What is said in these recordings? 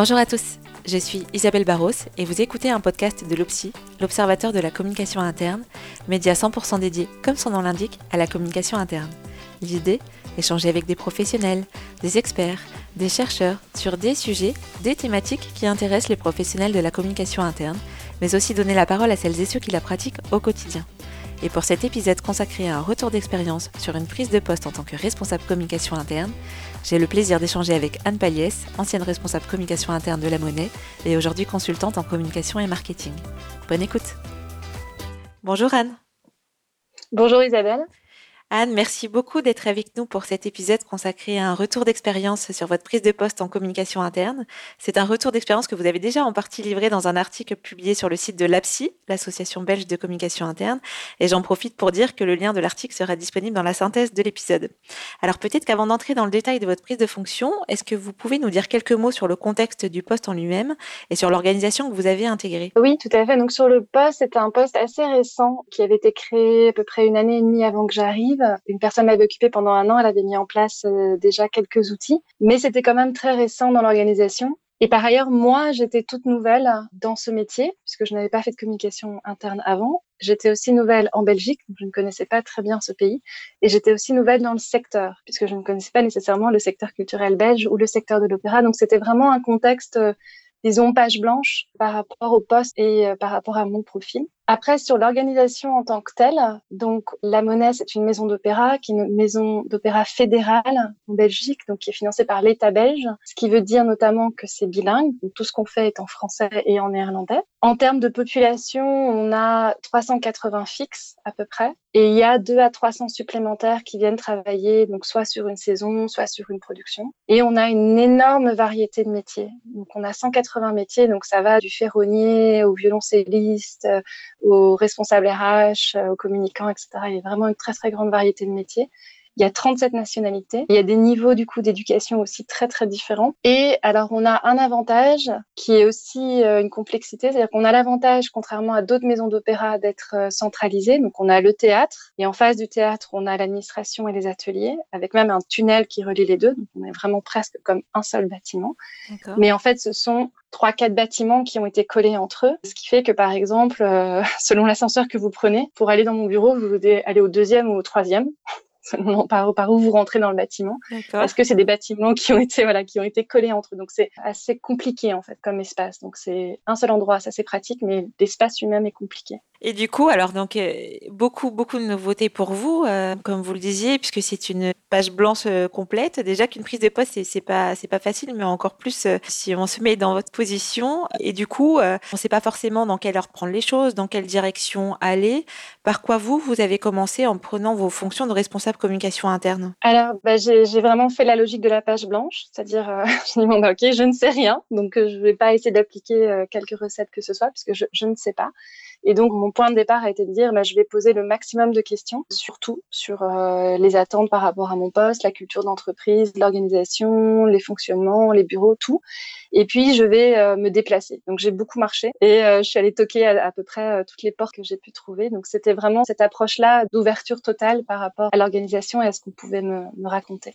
Bonjour à tous, je suis Isabelle Barros et vous écoutez un podcast de l'OPSI, l'Observateur de la communication interne, média 100% dédié, comme son nom l'indique, à la communication interne. L'idée Échanger avec des professionnels, des experts, des chercheurs sur des sujets, des thématiques qui intéressent les professionnels de la communication interne, mais aussi donner la parole à celles et ceux qui la pratiquent au quotidien. Et pour cet épisode consacré à un retour d'expérience sur une prise de poste en tant que responsable communication interne, j'ai le plaisir d'échanger avec Anne Paliès, ancienne responsable communication interne de la Monnaie et aujourd'hui consultante en communication et marketing. Bonne écoute. Bonjour Anne. Bonjour Isabelle. Anne, merci beaucoup d'être avec nous pour cet épisode consacré à un retour d'expérience sur votre prise de poste en communication interne. C'est un retour d'expérience que vous avez déjà en partie livré dans un article publié sur le site de l'APSI, l'association belge de communication interne, et j'en profite pour dire que le lien de l'article sera disponible dans la synthèse de l'épisode. Alors peut-être qu'avant d'entrer dans le détail de votre prise de fonction, est-ce que vous pouvez nous dire quelques mots sur le contexte du poste en lui-même et sur l'organisation que vous avez intégrée? Oui, tout à fait. Donc sur le poste, c'est un poste assez récent qui avait été créé à peu près une année et demie avant que j'arrive une personne m'avait occupé pendant un an, elle avait mis en place euh, déjà quelques outils, mais c'était quand même très récent dans l'organisation. Et par ailleurs, moi, j'étais toute nouvelle dans ce métier, puisque je n'avais pas fait de communication interne avant. J'étais aussi nouvelle en Belgique, donc je ne connaissais pas très bien ce pays. Et j'étais aussi nouvelle dans le secteur, puisque je ne connaissais pas nécessairement le secteur culturel belge ou le secteur de l'opéra. Donc c'était vraiment un contexte, euh, disons, page blanche par rapport au poste et euh, par rapport à mon profil. Après, sur l'organisation en tant que telle, donc la Monnaie, c'est une maison d'opéra qui est une maison d'opéra fédérale en Belgique, donc qui est financée par l'État belge, ce qui veut dire notamment que c'est bilingue, donc tout ce qu'on fait est en français et en néerlandais. En termes de population, on a 380 fixes à peu près, et il y a 2 à 300 supplémentaires qui viennent travailler, donc soit sur une saison, soit sur une production. Et on a une énorme variété de métiers. Donc on a 180 métiers, donc ça va du ferronnier au violoncelliste, aux responsables RH, aux communicants, etc. Il y a vraiment une très très grande variété de métiers. Il y a 37 nationalités. Il y a des niveaux du coup d'éducation aussi très très différents. Et alors on a un avantage qui est aussi euh, une complexité, c'est-à-dire qu'on a l'avantage, contrairement à d'autres maisons d'opéra, d'être euh, centralisé. Donc on a le théâtre et en face du théâtre on a l'administration et les ateliers, avec même un tunnel qui relie les deux. Donc on est vraiment presque comme un seul bâtiment. Mais en fait ce sont trois, quatre bâtiments qui ont été collés entre eux. Ce qui fait que, par exemple, euh, selon l'ascenseur que vous prenez, pour aller dans mon bureau, vous devez aller au deuxième ou au troisième par, par où vous rentrez dans le bâtiment. Parce que c'est des bâtiments qui ont été voilà qui ont été collés entre eux. Donc c'est assez compliqué en fait comme espace. Donc c'est un seul endroit, ça c'est pratique, mais l'espace lui-même est compliqué. Et du coup, alors donc euh, beaucoup beaucoup de nouveautés pour vous, euh, comme vous le disiez, puisque c'est une page blanche euh, complète. Déjà qu'une prise de poste c'est pas c'est pas facile, mais encore plus si on se met dans votre position. Et du coup, on ne sait pas forcément dans quelle heure prendre les choses, dans quelle direction aller. Par quoi vous vous avez commencé en prenant vos fonctions de responsable communication interne? Alors, bah, j'ai vraiment fait la logique de la page blanche, c'est-à-dire je ok, je ne sais rien, donc je ne vais pas essayer d'appliquer quelques recettes que ce soit, puisque je ne sais pas. Et donc, mon point de départ a été de dire, bah, je vais poser le maximum de questions, surtout sur euh, les attentes par rapport à mon poste, la culture d'entreprise, l'organisation, les fonctionnements, les bureaux, tout. Et puis, je vais euh, me déplacer. Donc, j'ai beaucoup marché et euh, je suis allée toquer à, à peu près toutes les portes que j'ai pu trouver. Donc, c'était vraiment cette approche-là d'ouverture totale par rapport à l'organisation et à ce qu'on pouvait me, me raconter.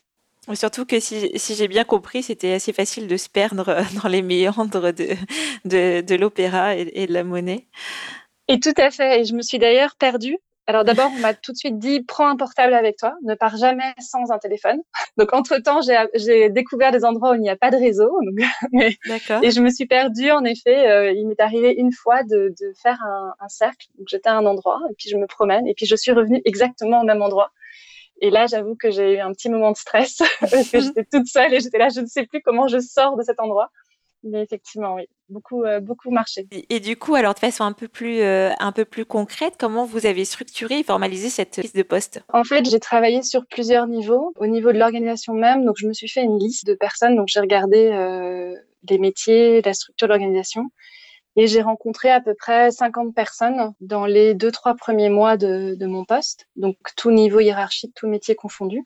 Surtout que si, si j'ai bien compris, c'était assez facile de se perdre dans les méandres de, de, de l'opéra et, et, de la monnaie. Et tout à fait. Et je me suis d'ailleurs perdue. Alors d'abord, on m'a tout de suite dit prends un portable avec toi, ne pars jamais sans un téléphone. Donc entre temps, j'ai découvert des endroits où il n'y a pas de réseau. Donc, mais, et je me suis perdue. En effet, euh, il m'est arrivé une fois de, de faire un, un, cercle. Donc j'étais à un endroit et puis je me promène et puis je suis revenue exactement au même endroit. Et là, j'avoue que j'ai eu un petit moment de stress parce que j'étais toute seule et j'étais là, je ne sais plus comment je sors de cet endroit. Mais effectivement, oui, beaucoup, euh, beaucoup marché. Et, et, du coup, alors de façon un peu plus, euh, un peu plus concrète, comment vous avez structuré et formalisé cette liste de postes? En fait, j'ai travaillé sur plusieurs niveaux. Au niveau de l'organisation même, donc je me suis fait une liste de personnes. Donc j'ai regardé euh, les métiers, la structure de l'organisation. Et j'ai rencontré à peu près 50 personnes dans les deux, trois premiers mois de, de mon poste. Donc tout niveau hiérarchique, tout métier confondu.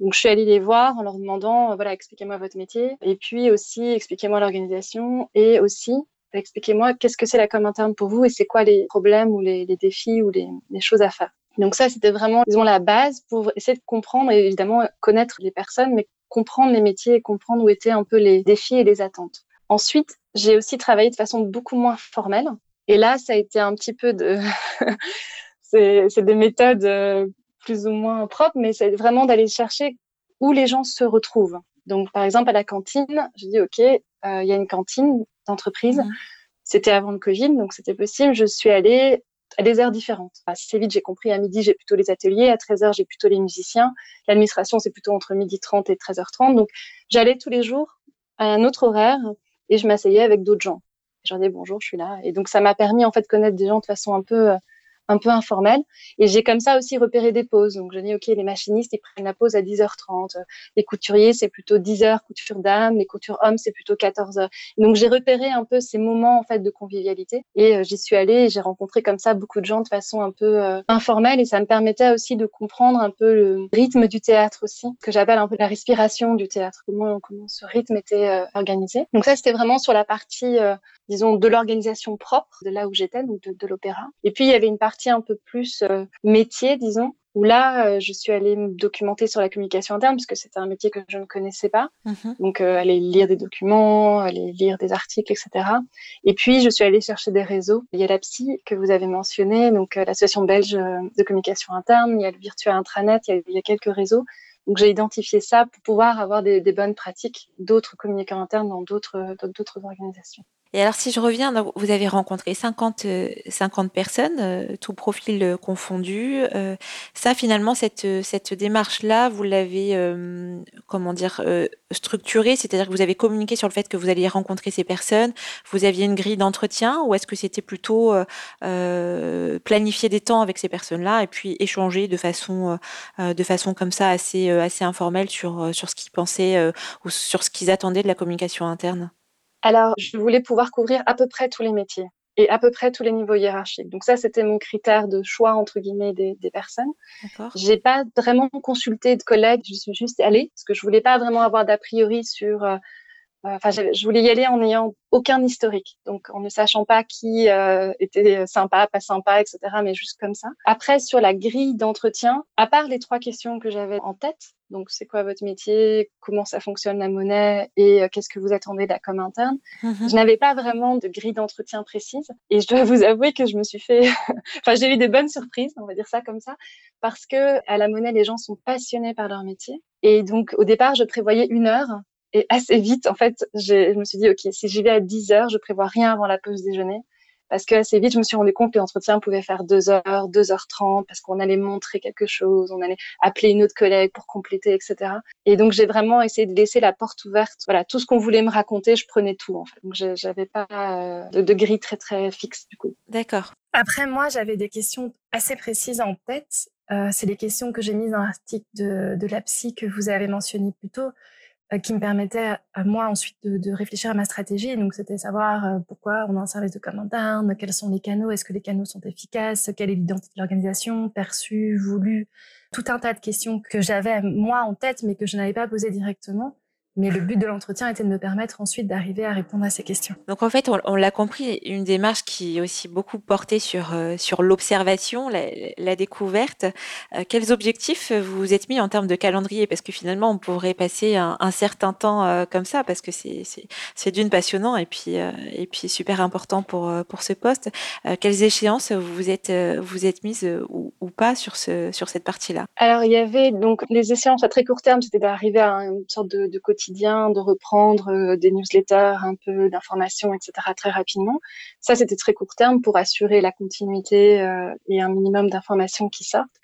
Donc, je suis allée les voir en leur demandant, euh, voilà, expliquez-moi votre métier. Et puis aussi, expliquez-moi l'organisation. Et aussi, expliquez-moi qu'est-ce que c'est la com interne pour vous et c'est quoi les problèmes ou les, défis ou les, les, choses à faire. Donc ça, c'était vraiment, disons, la base pour essayer de comprendre et évidemment connaître les personnes, mais comprendre les métiers et comprendre où étaient un peu les défis et les attentes. Ensuite, j'ai aussi travaillé de façon beaucoup moins formelle. Et là, ça a été un petit peu de, c'est des méthodes euh, plus ou moins propres, mais c'est vraiment d'aller chercher où les gens se retrouvent. Donc, par exemple, à la cantine, je dis, OK, euh, il y a une cantine d'entreprise. Mmh. C'était avant le Covid, donc c'était possible. Je suis allée à des heures différentes. Assez vite, j'ai compris, à midi, j'ai plutôt les ateliers, à 13h, j'ai plutôt les musiciens. L'administration, c'est plutôt entre midi 30 et 13h30. Donc, j'allais tous les jours à un autre horaire et je m'asseyais avec d'autres gens. Je leur disais bonjour, je suis là. Et donc, ça m'a permis, en fait, de connaître des gens de façon un peu euh, un peu informel. Et j'ai comme ça aussi repéré des pauses. Donc je dis, OK, les machinistes, ils prennent la pause à 10h30. Les couturiers, c'est plutôt 10h, couture dame. Les coutures hommes, c'est plutôt 14h. Donc j'ai repéré un peu ces moments en fait de convivialité. Et euh, j'y suis allée et j'ai rencontré comme ça beaucoup de gens de façon un peu euh, informelle. Et ça me permettait aussi de comprendre un peu le rythme du théâtre aussi, que j'appelle un peu la respiration du théâtre, comment, comment ce rythme était euh, organisé. Donc ça, c'était vraiment sur la partie disons, de l'organisation propre de là où j'étais, donc de, de l'opéra. Et puis, il y avait une partie un peu plus euh, métier, disons, où là, euh, je suis allée me documenter sur la communication interne, puisque c'était un métier que je ne connaissais pas. Mm-hmm. Donc, euh, aller lire des documents, aller lire des articles, etc. Et puis, je suis allée chercher des réseaux. Il y a la psy que vous avez mentionné, donc l'association belge de communication interne, il y a le virtuel intranet, il y a, il y a quelques réseaux. Donc j'ai identifié ça pour pouvoir avoir des, des bonnes pratiques d'autres communicants internes dans d'autres d'autres organisations. Et alors, si je reviens, vous avez rencontré 50, 50 euh, personnes, euh, tout profil euh, confondu. ça, finalement, cette, cette démarche-là, vous l'avez, comment dire, structurée, c'est-à-dire que vous avez communiqué sur le fait que vous alliez rencontrer ces personnes. Vous aviez une grille d'entretien, ou est-ce que c'était plutôt planifier des temps avec ces personnes-là et puis échanger de façon, de façon comme ça assez, assez informelle sur, sur ce qu'ils pensaient ou sur ce qu'ils attendaient de la communication interne? Alors, je voulais pouvoir couvrir à peu près tous les métiers et à peu près tous les niveaux hiérarchiques. Donc ça, c'était mon critère de choix entre guillemets des, des personnes. J'ai pas vraiment consulté de collègues, je suis juste allée parce que je voulais pas vraiment avoir d'a priori sur euh, Enfin, je voulais y aller en n'ayant aucun historique, donc en ne sachant pas qui euh, était sympa, pas sympa, etc. Mais juste comme ça. Après, sur la grille d'entretien, à part les trois questions que j'avais en tête, donc c'est quoi votre métier, comment ça fonctionne la monnaie? Et euh, qu'est-ce que vous attendez de la com interne, mm-hmm. je n'avais pas vraiment de grille d'entretien précise. Et je dois vous avouer que je me suis fait, enfin j'ai eu des bonnes surprises, on va dire ça comme ça, parce que à la monnaie les gens sont passionnés par leur métier. Et donc au départ je prévoyais une heure et assez vite, en fait, je me suis dit, OK, si j'y vais à 10 heures, je prévois rien avant la pause déjeuner. Parce que assez vite, je me suis rendu compte que l'entretien pouvait faire 2 heures, 2 heures 30, parce qu'on allait montrer quelque chose, on allait appeler une autre collègue pour compléter, etc. Et donc, j'ai vraiment essayé de laisser la porte ouverte. Voilà, tout ce qu'on voulait me raconter, je prenais tout, en fait. Donc, j'avais pas euh, de, de grille très, très fixe, du coup. D'accord. Après, moi, j'avais des questions assez précises en tête. Euh, c'est les questions que j'ai mises dans l'article de, de la psy que vous avez mentionné plus tôt. Euh, qui me permettait à moi ensuite de, de réfléchir à ma stratégie. donc, c'était savoir euh, pourquoi on a un service de com interne, quels sont les canaux, est-ce que les canaux sont efficaces, quelle est l'identité de l'organisation, perçue, voulue, tout un tas de questions que j'avais moi en tête, mais que je n'avais pas posées directement. Mais le but de l'entretien était de me permettre ensuite d'arriver à répondre à ces questions. Donc en fait, on, l'a compris, une démarche qui est aussi beaucoup portée sur, euh, sur l'observation, la, découverte. Euh, quels objectifs vous vous êtes mis en termes de calendrier? Parce que finalement, on pourrait passer un, certain temps euh, comme ça, parce que c'est d'une passionnant et puis, et puis super important pour, pour ce poste. quelles échéances vous vous êtes, vous êtes mises ou, ou, pas sur, ce, sur cette partie-là? Alors il y avait donc les échéances à très court terme, c'était d'arriver à une sorte de, de quotidien de reprendre euh, des newsletters, un peu d'informations, etc. très rapidement. Ça, c'était très court terme pour assurer la continuité euh, et un minimum d'informations qui sortent.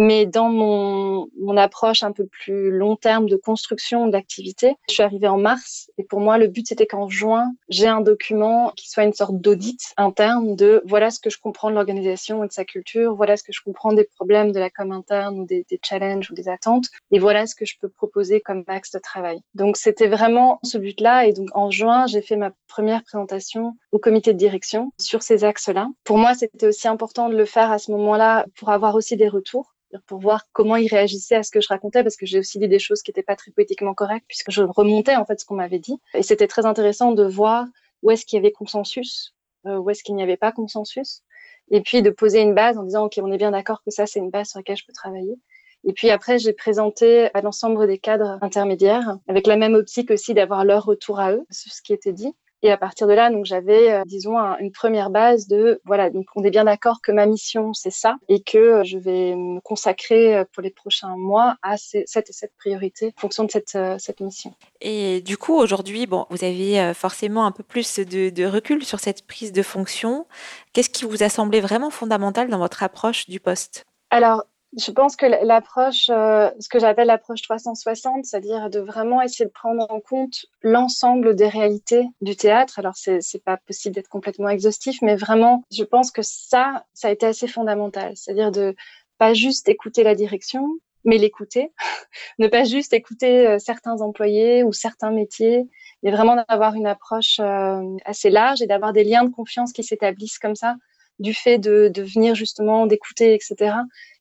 Mais dans mon, approche un peu plus long terme de construction de l'activité, je suis arrivée en mars. Et pour moi, le but c'était qu'en juin, j'ai un document qui soit une sorte d'audit interne de voilà ce que je comprends de l'organisation et de sa culture, voilà ce que je comprends des problèmes de la com interne ou des challenges ou des attentes. Et voilà ce que je peux proposer comme axe de travail. Donc c'était vraiment ce but-là. Et donc en juin, j'ai fait ma première présentation au comité de direction sur ces axes-là. Pour moi, c'était aussi important de le faire à ce moment-là pour avoir aussi des retours pour voir comment ils réagissaient à ce que je racontais, parce que j'ai aussi dit des choses qui n'étaient pas très poétiquement correctes, puisque je remontais en fait ce qu'on m'avait dit. Et c'était très intéressant de voir où est-ce qu'il y avait consensus, euh, où est-ce qu'il n'y avait pas consensus, et puis de poser une base en disant, OK, on est bien d'accord que ça, c'est une base sur laquelle je peux travailler. Et puis après, j'ai présenté à l'ensemble des cadres intermédiaires, avec la même optique aussi d'avoir leur retour à eux sur ce qui était dit. Et à partir de là, donc j'avais, euh, disons, une première base de voilà, donc on est bien d'accord que ma mission c'est ça et que euh, je vais me consacrer euh, pour les prochains mois à cette et cette priorité en fonction de cette, cette mission. Et du coup, aujourd'hui, bon, vous avez forcément un peu plus de, de recul sur cette prise de fonction. Qu'est-ce qui vous a semblé vraiment fondamental dans votre approche du poste? Alors, je pense que l'approche, euh, ce que j'appelle l'approche 360, c'est-à-dire de vraiment essayer de prendre en compte l'ensemble des réalités du théâtre. Alors, c'est c'est pas possible d'être complètement exhaustif, mais vraiment, je pense que ça, ça a été assez fondamental. C'est-à-dire de pas juste écouter la direction, mais l'écouter. ne pas juste écouter euh, certains employés ou certains métiers, mais vraiment d'avoir une approche euh, assez large et d'avoir des liens de confiance qui s'établissent comme ça du fait de, de venir justement d'écouter, etc.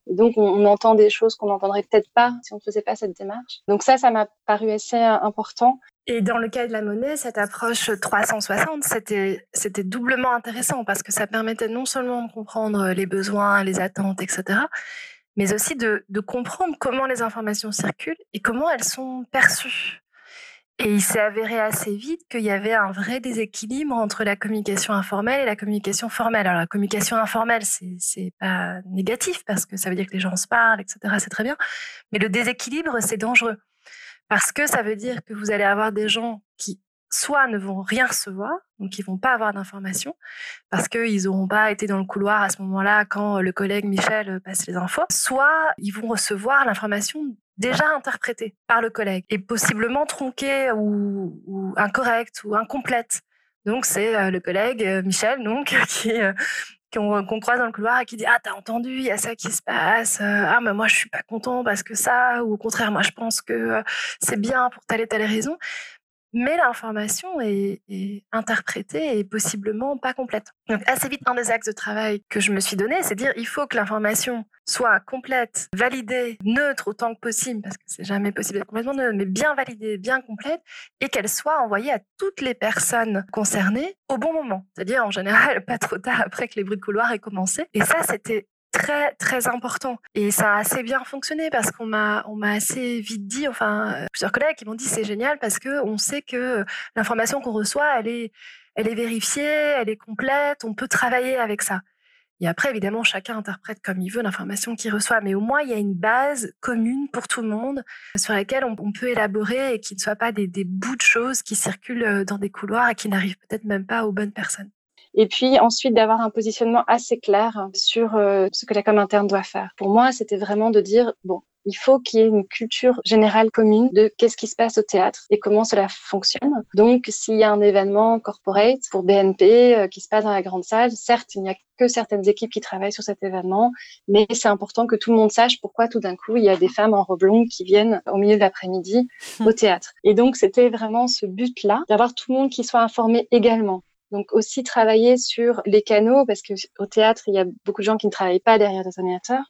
Donc, on, entend des choses qu'on n'entendrait peut-être pas si on ne faisait pas cette démarche. Donc ça, ça m'a paru assez euh, important. Et dans le cas de la monnaie, cette approche 360, c'était, c'était doublement intéressant parce que ça permettait non seulement de comprendre les besoins, les attentes, etc., mais aussi de, de comprendre comment les informations circulent et comment elles sont perçues. Et il s'est avéré assez vite qu'il y avait un vrai déséquilibre entre la communication informelle et la communication formelle. Alors la communication informelle, c'est pas négatif parce que ça veut dire que les gens se parlent, etc. C'est très bien. Mais le déséquilibre, c'est dangereux parce que ça veut dire que vous allez avoir des gens qui soit ne vont rien recevoir, donc ils vont pas avoir d'informations parce qu'ils n'auront pas été dans le couloir à ce moment-là quand le collègue Michel passe les infos, soit ils vont recevoir l'information déjà interprétée par le collègue et possiblement tronquée ou, incorrecte ou incomplète. Donc c'est euh, le collègue euh, Michel donc qui euh, qu'on croise dans le couloir et qui dit ah t'as entendu il y a ça qui se passe ah mais moi je suis pas content parce que ça ou au contraire moi je pense que c'est bien pour telle et telle raison mais l'information est, interprétée et possiblement pas complète. Donc assez vite, un des axes de travail que je me suis donné, c'est dire il faut que l'information soit complète, validée, neutre autant que possible, parce que c'est jamais possible d'être complètement neutre, mais bien validée, bien complète, et qu'elle soit envoyée à toutes les personnes concernées au bon moment. C'est-à-dire en général pas trop tard après que les bruits de couloir aient commencé. Et ça, c'était très très important. Et ça a assez bien fonctionné parce qu'on m'a on m'a assez vite dit enfin euh, plusieurs collègues qui m'ont dit c'est génial parce que on sait que l'information qu'on reçoit elle est elle est vérifiée elle est complète on peut travailler avec ça. Et après évidemment chacun interprète comme il veut l'information qu'il reçoit mais au moins il y a une base commune pour tout le monde sur laquelle on, peut élaborer et qui ne soit pas des, des bouts de choses qui circulent euh, dans des couloirs et qui n'arrivent peut-être même pas aux bonnes personnes et puis ensuite d'avoir un positionnement assez clair sur euh, ce que la com interne doit faire. Pour moi, c'était vraiment de dire bon, il faut qu'il y ait une culture générale commune de qu'est-ce qui se passe au théâtre et comment cela fonctionne. Donc, s'il y a un événement corporate pour BNP euh, qui se passe dans la grande salle, certes, il n'y a que certaines équipes qui travaillent sur cet événement, mais c'est important que tout le monde sache pourquoi tout d'un coup il y a des femmes en robe longue qui viennent au milieu de l'après-midi au théâtre. Et donc, c'était vraiment ce but-là, d'avoir tout le monde qui soit informé également. Donc aussi travailler sur les canaux parce que au théâtre il y a beaucoup de gens qui ne travaillent pas derrière des ordinateurs.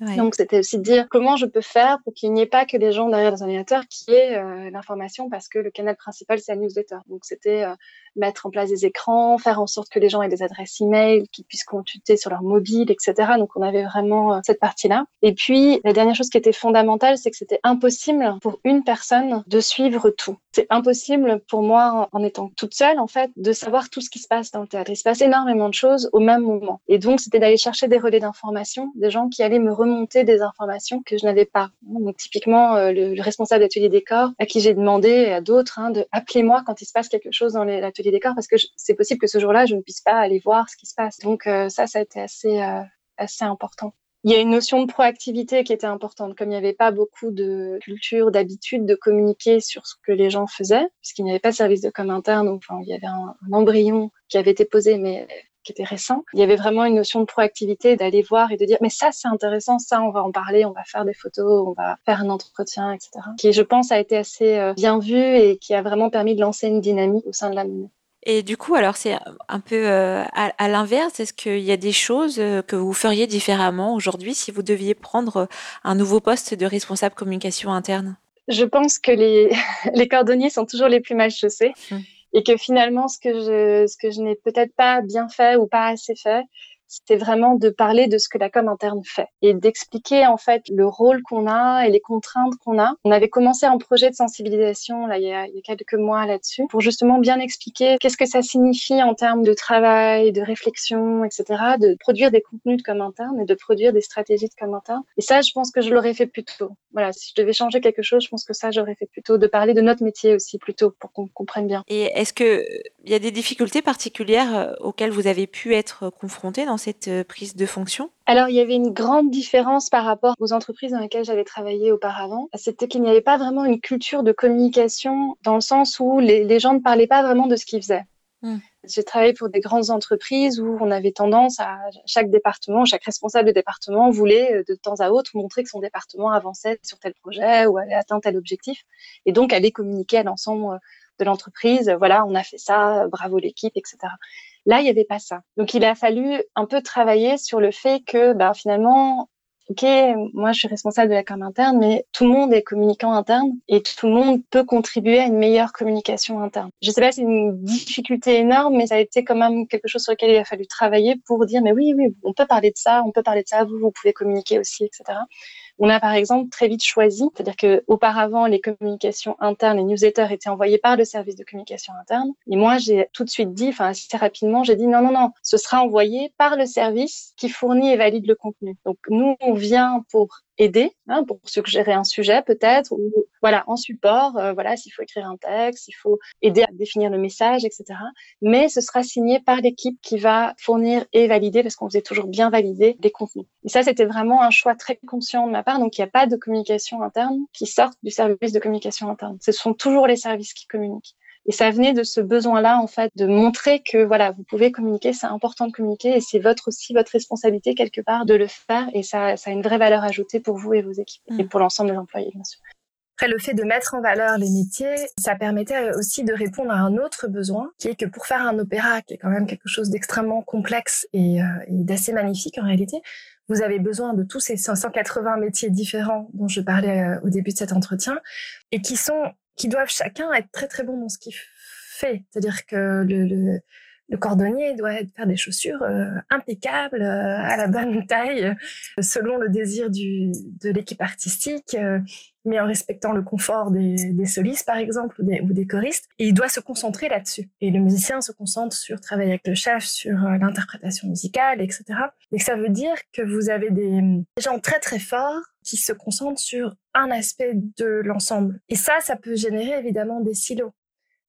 Donc c'était aussi de dire comment je peux faire pour qu'il n'y ait pas que des gens derrière des ordinateurs qui aient euh, l'information parce que le canal principal c'est la newsletter. Donc c'était euh, mettre en place des écrans, faire en sorte que les gens aient des adresses email, qu'ils puissent consulter sur leur mobile, etc. Donc on avait vraiment euh, cette partie-là. Et puis la dernière chose qui était fondamentale, c'est que c'était impossible pour une personne de suivre tout. C'est impossible pour moi, en étant toute seule, en fait, de savoir tout ce qui se passe dans le théâtre. Il se passe énormément de choses au même moment. Et donc c'était d'aller chercher des relais d'information, des gens qui allaient me remonter des informations que je n'avais pas. Donc typiquement euh, le, responsable d'atelier décor, à qui j'ai demandé et à d'autres hein, de appeler moi quand il se passe quelque chose dans l'atelier décors parce que c'est possible que ce jour-là, je ne puisse pas aller voir ce qui se passe. Donc euh, ça, ça a été assez, euh, assez important. Il y a une notion de proactivité qui était importante, comme il n'y avait pas beaucoup de culture, d'habitude de communiquer sur ce que les gens faisaient, puisqu'il n'y avait pas de service de com interne, enfin, il y avait un, un embryon qui avait été posé, mais qui était récent. Il y avait vraiment une notion de proactivité, d'aller voir et de dire mais ça c'est intéressant, ça on va en parler, on va faire des photos, on va faire un entretien, etc. Qui je pense a été assez euh, bien vu et qui a vraiment permis de lancer une dynamique au sein de la monnaie. Et du coup, alors c'est un peu euh, à, l'inverse. Est-ce qu'il y a des choses euh, que vous feriez différemment aujourd'hui si vous deviez prendre un nouveau poste de responsable communication interne? Je pense que les, les cordonniers sont toujours les plus mal chaussés. Hum et que finalement ce que je ce que je n'ai peut-être pas bien fait ou pas assez fait c'était vraiment de parler de ce que la com interne fait et d'expliquer en fait le rôle qu'on a et les contraintes qu'on a. On avait commencé un projet de sensibilisation là il y a, quelques mois là-dessus pour justement bien expliquer qu'est-ce que ça signifie en termes de travail, de réflexion, etc. De produire des contenus de com interne et de produire des stratégies de com interne. Et ça, je pense que je l'aurais fait plus tôt. Voilà, si je devais changer quelque chose, je pense que ça, j'aurais fait plutôt de parler de notre métier aussi plus tôt pour qu'on comprenne bien. Et est-ce que il y a des difficultés particulières euh, auxquelles vous avez pu être confrontés dans cette euh, prise de fonction? Alors, il y avait une grande différence par rapport aux entreprises dans lesquelles j'avais travaillé auparavant. C'était qu'il n'y avait pas vraiment une culture de communication dans le sens où les, gens ne parlaient pas vraiment de ce qu'ils faisaient. Hmm. J'ai travaillé pour des grandes entreprises où on avait tendance à chaque département, chaque responsable de département voulait euh, de temps à autre montrer que son département avançait sur tel projet ou avait atteint tel objectif et donc aller communiquer à l'ensemble euh, de l'entreprise. Voilà, on a fait ça, bravo l'équipe, etc. Là, il n'y avait pas ça. Donc, il a fallu un peu travailler sur le fait que, ben, finalement, OK, moi je suis responsable de la com interne, mais tout le monde est communicant interne et tout le monde peut contribuer à une meilleure communication interne. Je sais pas, c'est une difficulté énorme, mais ça a été quand même quelque chose sur lequel il a fallu travailler pour dire, mais oui, oui, on peut parler de ça, on peut parler de ça, vous, vous pouvez communiquer aussi, etc. On a par exemple très vite choisi, c'est-à-dire que auparavant les communications internes, les newsletters étaient envoyés par le service de communication interne. Et moi, j'ai tout de suite dit, enfin assez rapidement, j'ai dit non, non, non, ce sera envoyé par le service qui fournit et valide le contenu. Donc nous, on vient pour aider hein, pour suggérer un sujet peut-être ou voilà en support euh, voilà s'il faut écrire un texte il faut aider à définir le message etc mais ce sera signé par l'équipe qui va fournir et valider parce qu'on faisait toujours bien valider les contenus. Et ça c'était vraiment un choix très conscient de ma part. Donc il n'y a pas de communication interne qui sorte du service de communication interne. Ce sont toujours les services qui communiquent et ça venait de ce besoin-là, en fait, de montrer que, voilà, vous pouvez communiquer, c'est important de communiquer et c'est votre aussi votre responsabilité quelque part de le faire et ça, ça a une vraie valeur ajoutée pour vous et vos équipes et mm. pour l'ensemble des employés, bien sûr. Après, le fait de mettre en valeur les métiers, ça permettait aussi de répondre à un autre besoin, qui est que pour faire un opéra, qui est quand même quelque chose d'extrêmement complexe et, euh, et d'assez magnifique en réalité, vous avez besoin de tous ces 580 métiers différents dont je parlais euh, au début de cet entretien, et qui sont qui doivent chacun être très très bon dans ce qu'il fait. C'est-à-dire que le, cordonnier doit faire des chaussures euh, impeccables, euh, à la bonne taille, selon le désir de l'équipe artistique, euh, mais en respectant le confort des, des solistes, par exemple, ou des, ou des, choristes. Et il doit se concentrer là-dessus. Et le musicien se concentre sur travailler avec le chef, sur l'interprétation musicale, etc. Et ça veut dire que vous avez des gens très très forts qui se concentrent sur un aspect de l'ensemble. Et ça, ça peut générer évidemment des silos.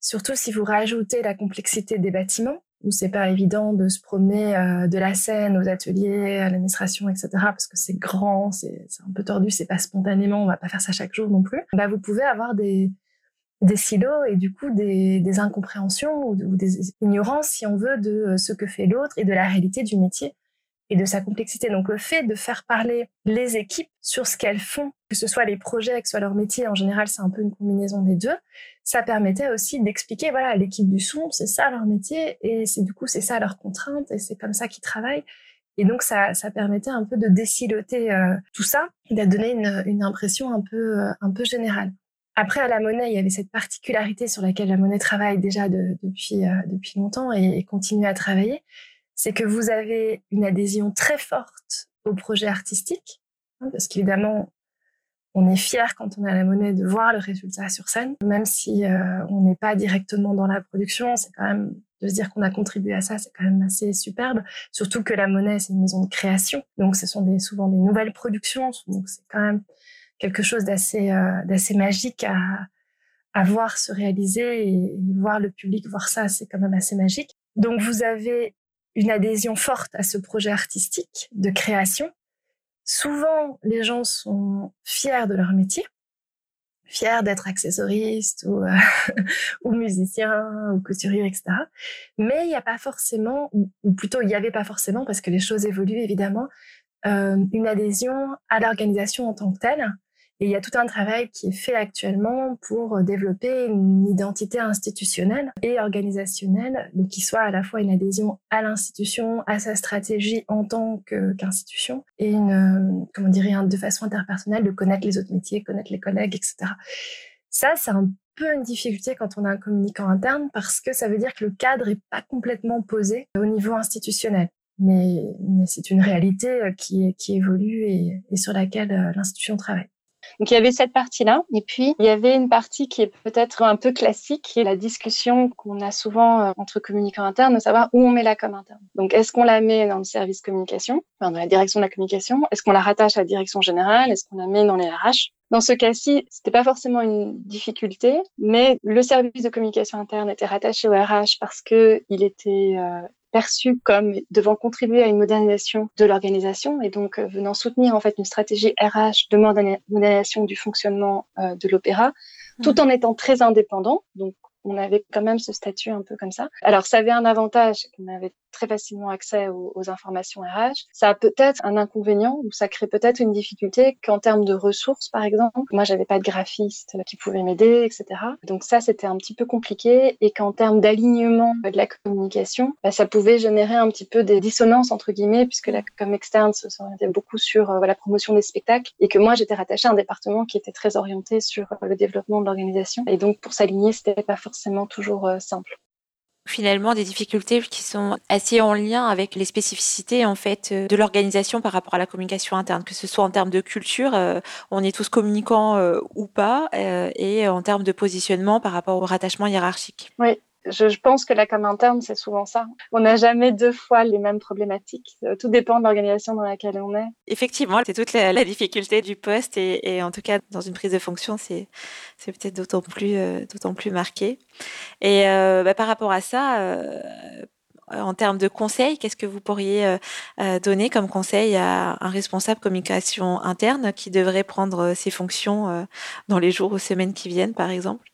Surtout si vous rajoutez la complexité des bâtiments, où c'est pas évident de se promener euh, de la scène aux ateliers, à l'administration, etc. Parce que c'est grand, c'est un peu tordu, c'est pas spontanément, on va pas faire ça chaque jour non plus. Bah, vous pouvez avoir des, des silos et du coup des, des incompréhensions ou, ou, des ignorances, si on veut, de ce que fait l'autre et de la réalité du métier et de sa complexité. Donc le fait de faire parler les équipes sur ce qu'elles font, que ce soit les projets, que ce soit leur métier, en général c'est un peu une combinaison des deux, ça permettait aussi d'expliquer, voilà, l'équipe du son, c'est ça leur métier, et c'est du coup c'est ça leurs contraintes, et c'est comme ça qu'ils travaillent. Et donc ça, ça permettait un peu de déciloter euh, tout ça, de donner une, impression un peu, euh, un peu générale. Après, à la monnaie, il y avait cette particularité sur laquelle la monnaie travaille déjà de, depuis, euh, depuis longtemps et, et continue à travailler, c'est que vous avez une adhésion très forte au projet artistique, parce qu'évidemment, on est fier quand on a la monnaie de voir le résultat sur scène, même si euh, on n'est pas directement dans la production, c'est quand même de se dire qu'on a contribué à ça, c'est quand même assez superbe. Surtout que la monnaie, c'est une maison de création, donc ce sont des, souvent des nouvelles productions, donc c'est quand même quelque chose d'assez euh, d'assez magique à, à voir se réaliser et, et voir le public voir ça, c'est quand même assez magique. Donc vous avez une adhésion forte à ce projet artistique de création. Souvent, les gens sont fiers de leur métier, fiers d'être accessoristes ou, euh, ou musiciens ou couturiers, etc. Mais il n'y a pas forcément, ou, plutôt il n'y avait pas forcément, parce que les choses évoluent évidemment, euh, une adhésion à l'organisation en tant que telle et il y a tout un travail qui est fait actuellement pour développer une identité institutionnelle et organisationnelle, donc qui soit à la fois une adhésion à l'institution, à sa stratégie en tant qu'institution, et une, euh, comment dire, de façon interpersonnelle, de connaître les autres métiers, connaître les collègues, etc. Ça, c'est un peu une difficulté quand on a un communicant interne parce que ça veut dire que le cadre est pas complètement posé au niveau institutionnel. mais, c'est une réalité qui, qui évolue et sur laquelle l'institution travaille. Donc il y avait cette partie-là, et puis il y avait une partie qui est peut-être un peu classique, qui est la discussion qu'on a souvent euh, entre communicants internes, de savoir où on met la com interne. Donc est-ce qu'on la met dans le service communication, enfin, dans la direction de la communication, est-ce qu'on la rattache à la direction générale, est-ce qu'on la met dans les RH? Dans ce cas-ci, c'était pas forcément une difficulté, mais le service de communication interne était rattaché au RH parce que il était euh, perçu comme devant contribuer à une modernisation de l'organisation et donc euh, venant soutenir en fait une stratégie RH de modernisation du fonctionnement euh, de l'opéra, tout mmh. en étant très indépendant. Donc on avait quand même ce statut un peu comme ça. Alors ça avait un avantage qu'on avait très facilement accès aux, informations RH. Ça a peut-être un inconvénient ou ça crée peut-être une difficulté qu'en termes de ressources, par exemple, moi j'avais pas de graphiste qui pouvait m'aider, etc. Donc ça c'était un petit peu compliqué et qu'en termes d'alignement de la communication, bah, ça pouvait générer un petit peu des dissonances entre guillemets puisque la com externe se s'orientait beaucoup sur euh, la promotion des spectacles et que moi j'étais rattachée à un département qui était très orienté sur euh, le développement de l'organisation et donc pour s'aligner c'était pas forcément toujours euh, simple finalement des difficultés qui sont assez en lien avec les spécificités en fait euh, de l'organisation par rapport à la communication interne, que ce soit en termes de culture, euh, on est tous communicants euh, ou pas, et en termes de positionnement par rapport au rattachement hiérarchique. Oui, je, pense que la com interne, c'est souvent ça. On n'a jamais deux fois les mêmes problématiques. Euh, tout dépend de l'organisation dans laquelle on est. Effectivement, c'est toute la, difficulté du poste et, en tout cas dans une prise de fonction, c'est peut-être d'autant plus euh, d'autant plus marqué. Et euh, bah, par rapport à ça. en termes de conseils, qu'est-ce que vous pourriez donner comme conseil à un responsable communication interne qui devrait prendre ses fonctions dans les jours ou semaines qui viennent, par exemple?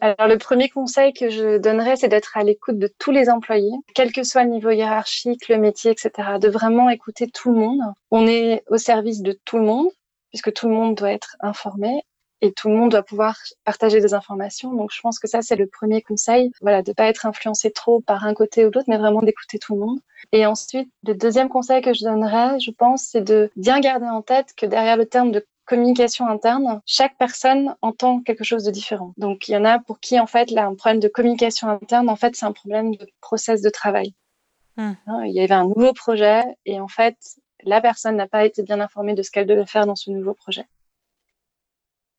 Alors le premier conseil que je donnerais, c'est d'être à l'écoute de tous les employés, quel que soit le niveau hiérarchique, le métier, etc. De vraiment écouter tout le monde. On est au service de tout le monde, puisque tout le monde doit être informé et tout le monde doit pouvoir partager des informations. Donc je pense que ça c'est le premier conseil, voilà, de pas être influencé trop par un côté ou l'autre, mais vraiment d'écouter tout le monde. Et ensuite, le deuxième conseil que je donnerais, je pense, c'est de bien garder en tête que derrière le terme de communication interne, chaque personne entend quelque chose de différent. Donc il y en a pour qui en fait là un problème de communication interne, en fait c'est un problème de process de travail. Hmm. Hein, il y avait un nouveau projet et en fait la personne n'a pas été bien informée de ce qu'elle devait faire dans ce nouveau projet.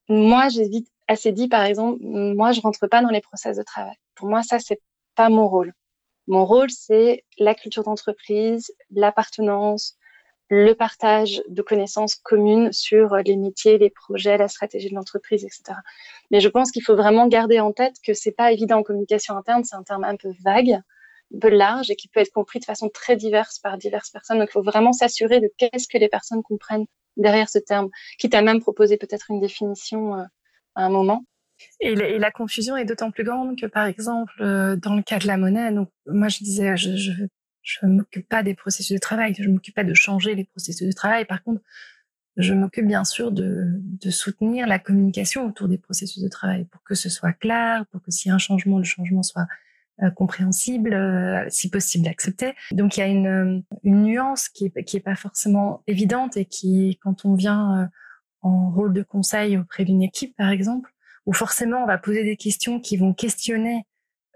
Moi j'ai vite assez dit par exemple, moi je rentre pas dans les process de travail. Pour moi ça c'est pas mon rôle. Mon rôle c'est la culture d'entreprise, l'appartenance, le partage de connaissances communes sur les métiers, les projets, la stratégie de l'entreprise, etc. Mais je pense qu'il faut vraiment garder en tête que c'est pas évident en communication interne, c'est un terme un peu vague, un peu large et qui peut être compris de façon très diverse par diverses personnes. Donc il faut vraiment s'assurer de qu'est-ce que les personnes comprennent derrière ce terme, quitte à même proposer peut-être une définition euh, à un moment. Et, la confusion est d'autant plus grande que, par exemple, euh, dans le cas de la monnaie, donc moi je disais, je, je je m'occupe pas des processus de travail, je m'occupe pas de changer les processus de travail. Par contre, je m'occupe bien sûr de, de, soutenir la communication autour des processus de travail pour que ce soit clair, pour que s'il y a un changement, le changement soit euh, compréhensible, euh, si possible accepté. Donc il y a une, euh, une nuance qui est, qui est pas forcément évidente et qui, quand on vient en rôle de conseil auprès d'une équipe, par exemple, où forcément on va poser des questions qui vont questionner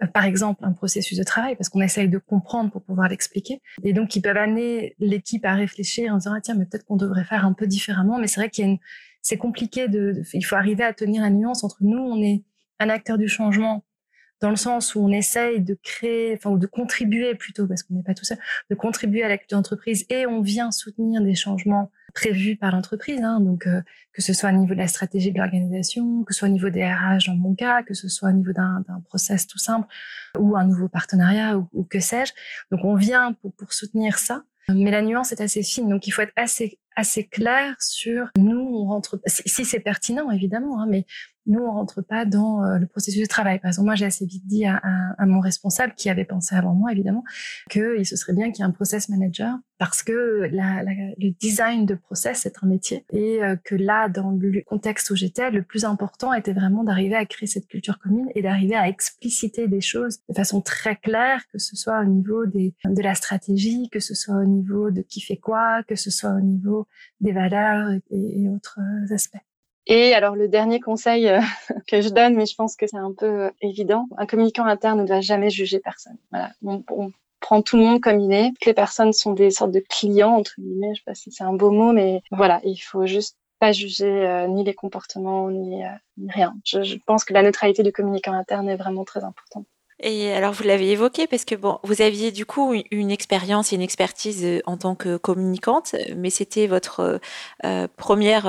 par exemple un processus de travail parce qu'on essaye de comprendre pour pouvoir l'expliquer. Et donc ils peuvent amener l'équipe à réfléchir en disant ah, tiens mais peut-être qu'on devrait faire un peu différemment. Mais c'est vrai qu'il y a une c'est compliqué de, il faut arriver à tenir la nuance entre nous on est un acteur du changement dans le sens où on essaye de créer enfin ou de contribuer plutôt parce qu'on n'est pas tout seul de contribuer à la culture d'entreprise et on vient soutenir des changements prévu par l'entreprise. Hein, donc, euh, que ce soit au niveau de la stratégie de l'organisation, que ce soit au niveau des RH dans mon cas, que ce soit au niveau d'un process tout simple ou un nouveau partenariat ou, que sais-je. Donc, on vient pour, pour soutenir ça. Mais la nuance est assez fine, donc il faut être assez assez clair sur nous on rentre si, c'est pertinent évidemment, hein, mais nous, on rentre pas dans euh, le processus de travail. Par exemple, moi, j'ai assez vite dit à, mon responsable, qui avait pensé avant moi, évidemment, que ce serait bien qu'il y ait un process manager parce que le design de process est un métier et euh, que là, dans le contexte où j'étais, le plus important était vraiment d'arriver à créer cette culture commune et d'arriver à expliciter des choses de façon très claire, que ce soit au niveau de la stratégie, que ce soit au niveau de qui fait quoi, que ce soit au niveau des valeurs et, et autres aspects. Et alors le dernier conseil euh, que je donne, mais je pense que c'est un peu euh, évident, un communicant interne ne doit jamais juger personne. Voilà. On, prend tout le monde comme il est. Toutes les personnes sont des sortes de clients entre guillemets. Je sais pas si c'est un beau mot, mais voilà, il faut juste pas juger euh, ni les comportements ni, rien. Je, je pense que la neutralité du communicant interne est vraiment très importante. Et alors, vous l'avez évoqué parce que bon, vous aviez du coup une expérience et une expertise euh, en tant que communicante, mais c'était votre euh, euh, première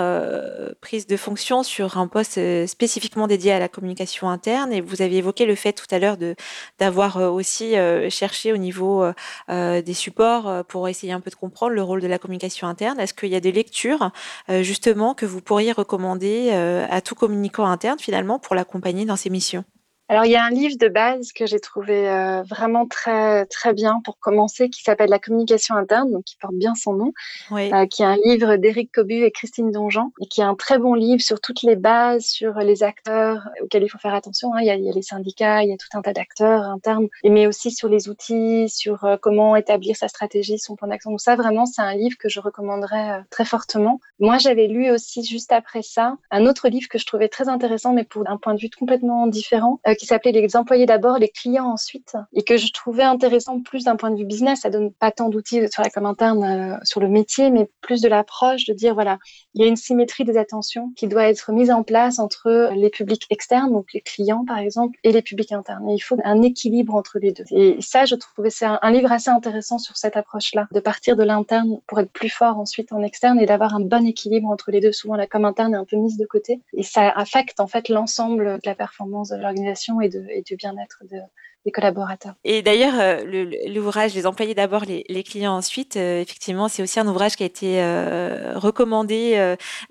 prise de fonction sur un poste spécifiquement dédié à la communication interne. Et vous aviez évoqué le fait tout à l'heure de d'avoir aussi cherché au niveau des supports pour essayer un peu de comprendre le rôle de la communication interne. Est-ce qu'il y a des lectures justement que vous pourriez recommander à tout communicant interne finalement pour l'accompagner dans ses missions? Alors, il y a un livre de base que j'ai trouvé euh, vraiment très très bien pour commencer, qui s'appelle La communication interne, donc qui porte bien son nom, oui. euh, qui est un livre d'Éric Cobu et Christine Donjean, et qui est un très bon livre sur toutes les bases, sur les acteurs auxquels il faut faire attention. Hein. Il, y a, il, y a, les syndicats, il y a tout un tas d'acteurs internes, mais aussi sur les outils, sur euh, comment établir sa stratégie, son plan d'action. Donc ça, vraiment, c'est un livre que je recommanderais euh, très fortement. Moi, j'avais lu aussi juste après ça un autre livre que je trouvais très intéressant, mais pour un point de vue complètement différent euh, qui s'appelait Les employés d'abord, les clients ensuite, et que je trouvais intéressant plus d'un point de vue business. Ça donne pas tant d'outils sur la com interne, euh, sur le métier, mais plus de l'approche de dire voilà, il y a une symétrie des attentions qui doit être mise en place entre les publics externes, donc les clients par exemple, et les publics internes. Il faut un équilibre entre les deux. Et ça, je trouvais c'est un, un livre assez intéressant sur cette approche-là, de partir de l'interne pour être plus fort ensuite en externe et d'avoir un bon équilibre entre les deux. Souvent, la com interne est un peu mise de côté et ça affecte en fait l'ensemble de la performance de l'organisation et, de, et du bien-être de, des collaborateurs. Et d'ailleurs, euh, l'ouvrage Les employés d'abord, les, les, clients ensuite, euh, effectivement, c'est aussi un ouvrage qui a été euh, recommandé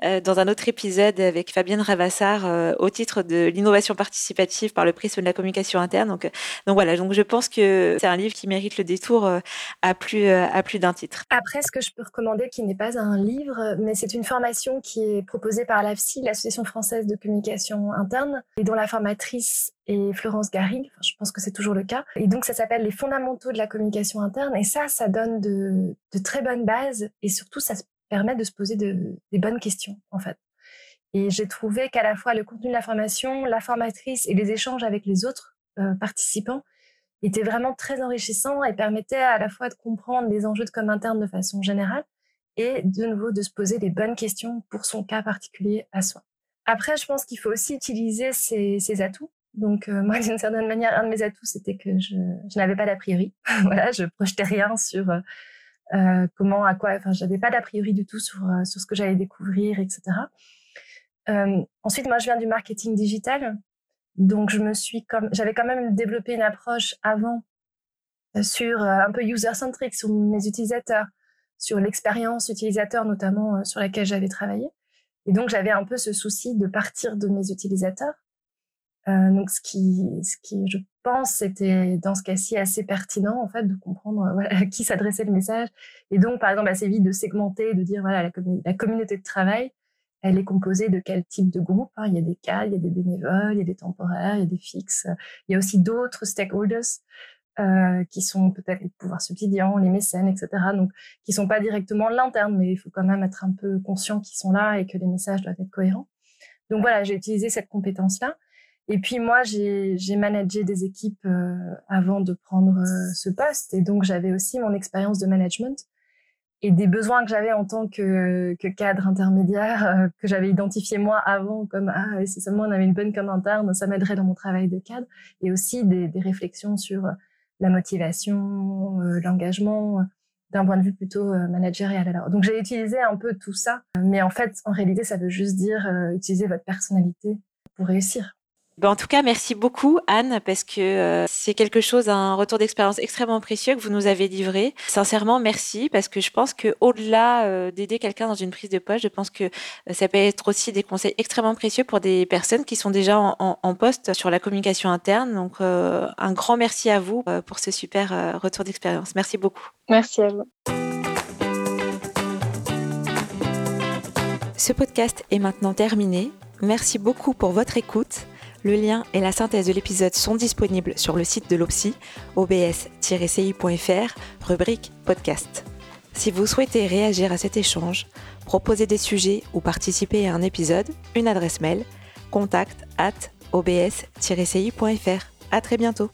euh, dans un autre épisode avec Fabienne Ravassar euh, au titre de l'innovation participative par le prisme de la communication interne. Donc, donc voilà, donc je pense que c'est un livre qui mérite le détour à plus, à plus d'un titre. Après, ce que je peux recommander, qui n'est pas un livre, mais c'est une formation qui est proposée par l'AFSI, l'Association française de communication interne, et dont la formatrice et Florence Garrigue. Je pense que c'est toujours le cas. Et donc, ça s'appelle les fondamentaux de la communication interne. Et ça, ça donne de, très bonnes bases. Et surtout, ça permet de se poser de, des bonnes questions, en fait. Et j'ai trouvé qu'à la fois le contenu de la formation, la formatrice et les échanges avec les autres euh, participants étaient vraiment très enrichissants et permettaient à la fois de comprendre les enjeux de com interne de façon générale et de nouveau de se poser les bonnes questions pour son cas particulier à soi. Après, je pense qu'il faut aussi utiliser ses, ses atouts donc euh, moi, d'une certaine manière, un de mes atouts, c'était que je, n'avais pas d'a priori. voilà, je projetais rien sur euh, euh, comment, à quoi. Enfin, j'avais pas d'a priori du tout sur sur ce que j'allais découvrir, etc. Ensuite, moi, je viens du marketing digital, donc je me suis comme, j'avais quand même développé une approche avant sur un peu user centric sur mes utilisateurs, sur l'expérience utilisateur notamment sur laquelle j'avais travaillé. Et donc j'avais un peu ce souci de partir de mes utilisateurs euh, donc, ce qui, ce qui, je pense, c'était dans ce cas-ci assez pertinent, en fait, de comprendre euh, à qui s'adressait le message. Et donc, par exemple, assez vite de segmenter, de dire, voilà, la, communauté de travail, elle est composée de quel type de groupe hein Il y a des cadres, il y a des bénévoles, il y a des temporaires, il y a des fixes. Il y a aussi d'autres stakeholders euh, qui sont peut-être les pouvoirs subsidiants, les mécènes, etc. Donc, qui sont pas directement l'interne, mais il faut quand même être un peu conscient qu'ils sont là et que les messages doivent être cohérents. Donc voilà, j'ai utilisé cette compétence-là. Et puis moi, j'ai managé des équipes euh, avant de prendre euh, ce poste, et donc j'avais aussi mon expérience de management et des besoins que j'avais en tant que, cadre intermédiaire euh, que j'avais identifié moi avant comme ah si seulement on avait une bonne com interne, ça m'aiderait dans mon travail de cadre, et aussi des, réflexions sur la motivation, l'engagement d'un point de vue plutôt managérial. Donc j'ai utilisé un peu tout ça, mais en fait, en réalité, ça veut juste dire utiliser votre personnalité pour réussir. Ben, en tout cas, merci beaucoup Anne, parce que euh, c'est quelque chose, un retour d'expérience extrêmement précieux que vous nous avez livré. Sincèrement, merci, parce que je pense que au-delà euh, d'aider quelqu'un dans une prise de poste, je pense que euh, ça peut être aussi des conseils extrêmement précieux pour des personnes qui sont déjà en, en, en poste sur la communication interne. Donc, euh, un grand merci à vous euh, pour ce super euh, retour d'expérience. Merci beaucoup. Merci à vous. Ce podcast est maintenant terminé. Merci beaucoup pour votre écoute. Le lien et la synthèse de l'épisode sont disponibles sur le site de l'OPSI, obs-ci.fr, rubrique podcast. Si vous souhaitez réagir à cet échange, proposer des sujets ou participer à un épisode, une adresse mail contact at obs-ci.fr. À très bientôt.